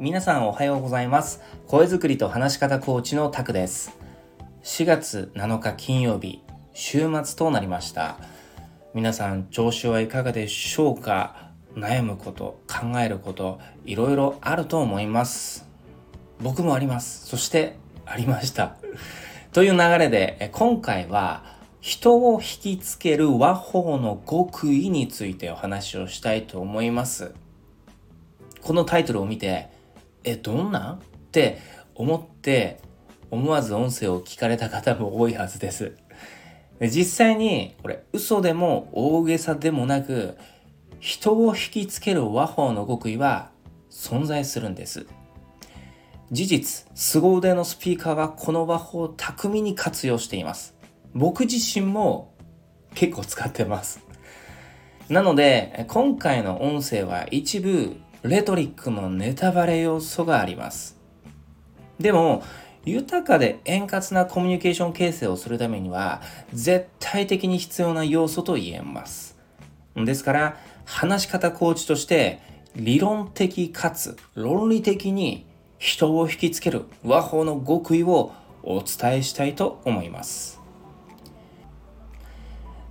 皆さんおはようございます。声作りと話し方コーチのタクです。4月7日金曜日週末となりました。皆さん調子はいかがでしょうか？悩むこと考えることいろいろあると思います。僕もあります。そしてありました。という流れで今回は人を引きつける和法の極意についてお話をしたいと思います。このタイトルを見て、え、どんなって思って思わず音声を聞かれた方も多いはずです。実際にこれ嘘でも大げさでもなく人を引きつける和法の極意は存在するんです。事実、凄腕のスピーカーはこの和法を巧みに活用しています。僕自身も結構使ってます。なので、今回の音声は一部レトリックのネタバレ要素があります。でも、豊かで円滑なコミュニケーション形成をするためには、絶対的に必要な要素と言えます。ですから、話し方コーチとして、理論的かつ論理的に人を引きつける和法の極意をお伝えしたいと思います。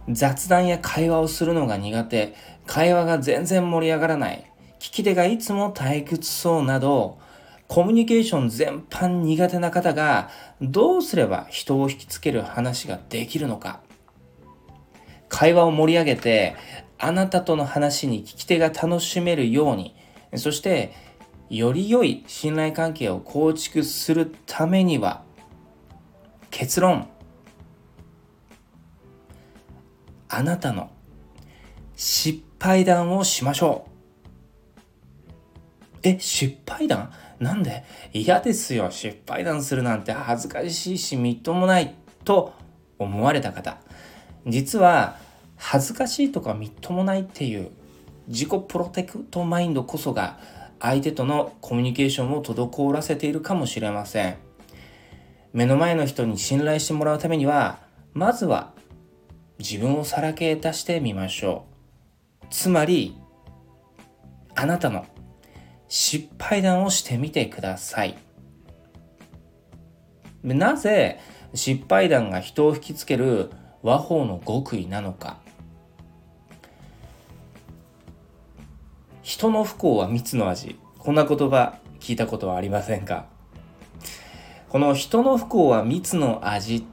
雑談や会話をするのが苦手、会話が全然盛り上がらない、聞き手がいつも退屈そうなど、コミュニケーション全般苦手な方がどうすれば人を引きつける話ができるのか。会話を盛り上げて、あなたとの話に聞き手が楽しめるように、そしてより良い信頼関係を構築するためには、結論。あなたの失敗談をしましょう。え、失敗談？なんで？嫌ですよ。失敗談するなんて恥ずかしいし、みっともないと思われた方。実は、恥ずかしいとかみっともないっていう自己プロテクトマインドこそが相手とのコミュニケーションを滞らせているかもしれません。目の前の人に信頼してもらうためには、まずは自分をさらけ出してみましょう。つまり、あなたの失敗談をしてみてください。なぜ失敗談が人を引きつける和法の極意なのか。人の不幸は蜜の味。こんな言葉聞いたことはありませんか？この人の不幸は蜜の味っ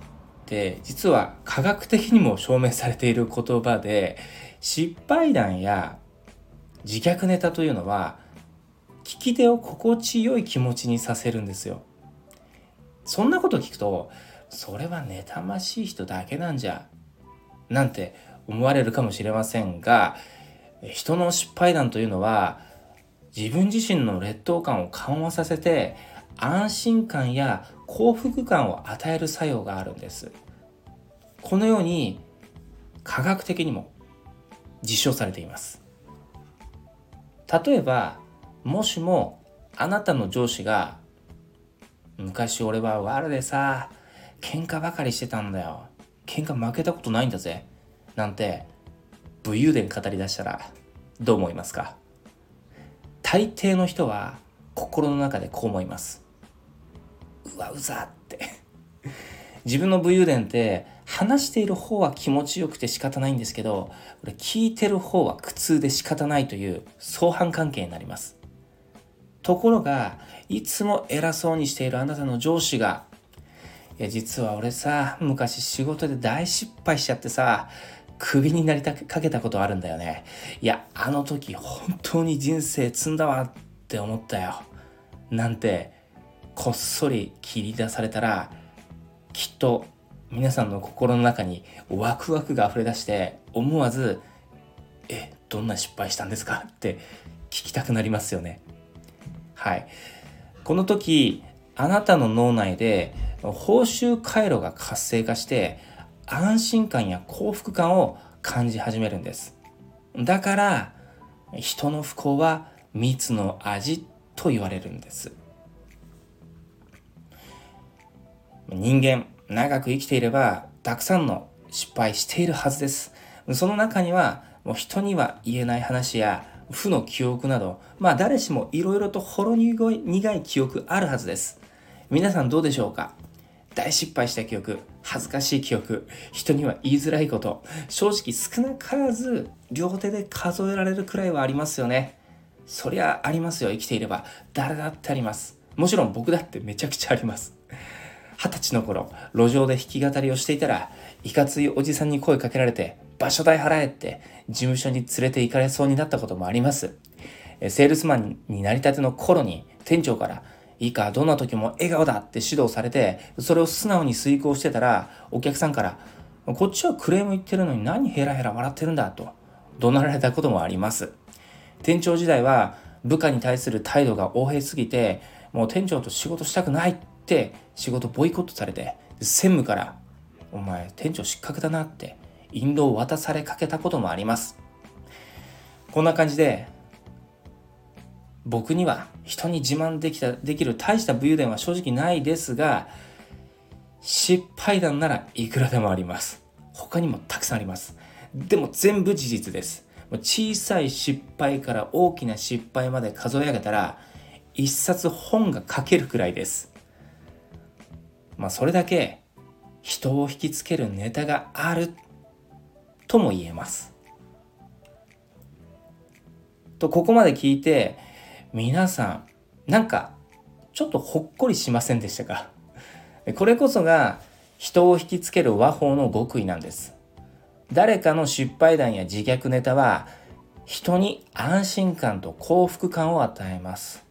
て実は科学的にも証明されている言葉で失敗談や自虐ネタというのは聞き手を心地よい気持ちにさせるんですよ。そんなこと聞くと、それは妬ましい人だけなんじゃ、なんて思われるかもしれませんが、人の失敗談というのは、自分自身の劣等感を緩和させて、安心感や幸福感を与える作用があるんです。このように科学的にも実証されています。例えばもしもあなたの上司が昔俺は悪でさ喧嘩ばかりしてたんだよ。喧嘩負けたことないんだぜ。なんて武勇伝語り出したらどう思いますか？大抵の人は心の中でこう思います。うわうざって。自分の武勇伝って話している方は気持ちよくて仕方ないんですけどこれ聞いてる方は苦痛で仕方ないという相反関係になります。ところが、いつも偉そうにしているあなたの上司が、いや、実は俺さ、昔仕事で大失敗しちゃってさ、クビになりたかけたことあるんだよね。いや、あの時本当に人生積んだわって思ったよ。なんて、こっそり切り出されたら、きっと皆さんの心の中にワクワクが溢れ出して、思わず、え、どんな失敗したんですか？って聞きたくなりますよね。はい。この時、あなたの脳内で報酬回路が活性化して安心感や幸福感を感じ始めるんです。だから、人の不幸は蜜の味と言われるんです。人間、長く生きていれば、たくさんの失敗しているはずです。その中には、もう人には言えない話や、負の記憶など、まあ誰しもいろいろとほろ苦い記憶あるはずです。皆さんどうでしょうか？大失敗した記憶、恥ずかしい記憶、人には言いづらいこと、正直少なからず両手で数えられるくらいはありますよね。そりゃありますよ、生きていれば。誰だってあります。もちろん僕だってめちゃくちゃあります。二十歳の頃、路上で弾き語りをしていたら、いかついおじさんに声かけられて、場所代払えって事務所に連れて行かれそうになったこともあります。セールスマンになりたての頃に店長から、いいか、どんな時も笑顔だって指導されて、それを素直に遂行してたら、お客さんから、こっちはクレーム言ってるのに何ヘラヘラ笑ってるんだと怒鳴られたこともあります。店長時代は部下に対する態度が横柄すぎて、もう店長と仕事したくないって仕事ボイコットされて、専務から、お前店長失格だなって引導を渡されかけたこともあります。こんな感じで、僕には人に自慢できた、できる大した武勇伝は正直ないですが、失敗談ならいくらでもあります。他にもたくさんあります。でも全部事実です。小さい失敗から大きな失敗まで数え上げたら、一冊本が書けるくらいです。まあそれだけ人を引きつけるネタがあるとも言えます。とここまで聞いて皆さんなんかちょっとほっこりしませんでしたか？これこそが人を引きつける和法の極意なんです。誰かの失敗談や自虐ネタは人に安心感と幸福感を与えます。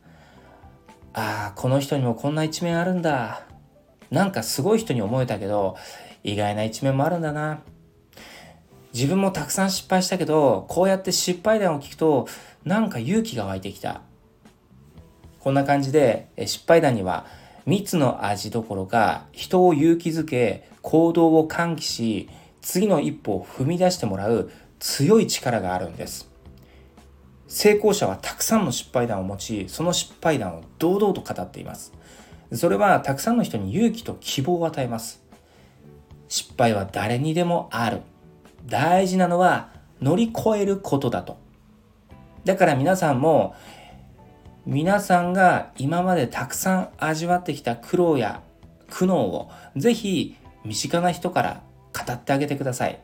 ああ、この人にもこんな一面あるんだ。なんかすごい人に思えたけど、意外な一面もあるんだな。自分もたくさん失敗したけど、こうやって失敗談を聞くと、なんか勇気が湧いてきた。こんな感じで、失敗談には、蜜の味どころか、人を勇気づけ、行動を喚起し、次の一歩を踏み出してもらう強い力があるんです。成功者はたくさんの失敗談を持ち、その失敗談を堂々と語っています。それはたくさんの人に勇気と希望を与えます。失敗は誰にでもある。大事なのは乗り越えることだと。だから皆さんも皆さんが今までたくさん味わってきた苦労や苦悩をぜひ身近な人から語ってあげてください。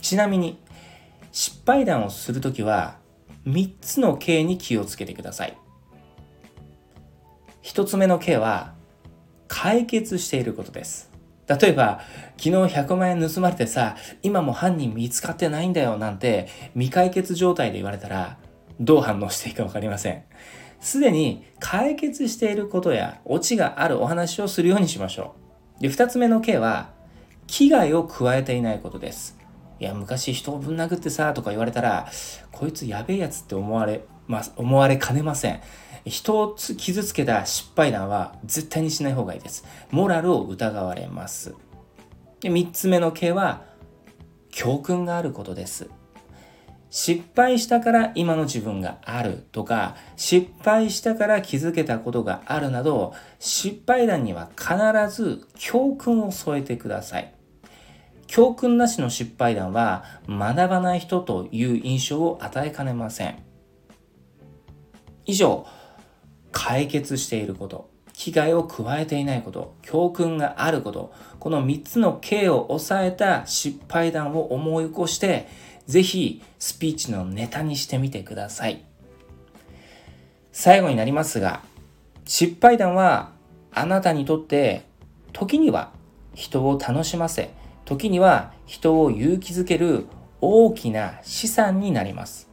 ちなみに失敗談をするときは3つの K に気をつけてください。1つ目の K は解決していることです。例えば、昨日100万円盗まれてさ、今も犯人見つかってないんだよなんて未解決状態で言われたら、どう反応していいかわかりません。すでに解決していることやオチがあるお話をするようにしましょう。で、2つ目の K は、危害を加えていないことです。いや、昔人をぶん殴ってさ、とか言われたら、こいつやべえやつって思われ、ま思われかねません。人を傷つけた失敗談は絶対にしない方がいいです。モラルを疑われます。で3つ目の系は教訓があることです。失敗したから今の自分があるとか失敗したから気づけたことがあるなど失敗談には必ず教訓を添えてください。教訓なしの失敗談は学ばない人という印象を与えかねません。以上、解決していること、危害を加えていないこと、教訓があること、この3つの K を抑えた失敗談を思い起こして、ぜひスピーチのネタにしてみてください。最後になりますが、失敗談はあなたにとって時には人を楽しませ、時には人を勇気づける大きな資産になります。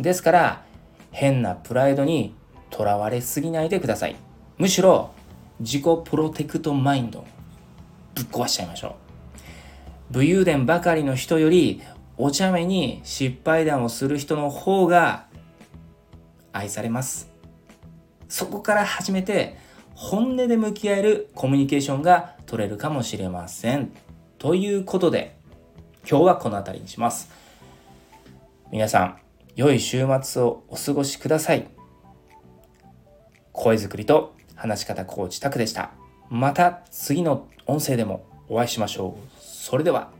ですから、変なプライドにとらわれすぎないでください。むしろ自己プロテクトマインドぶっ壊しちゃいましょう。武勇伝ばかりの人よりお茶目に失敗談をする人の方が愛されます。そこから始めて本音で向き合えるコミュニケーションが取れるかもしれません。ということで今日はこの辺りにします。皆さん、良い週末をお過ごしください。声作りと話し方コーチタクでした。また次の音声でもお会いしましょう。それでは。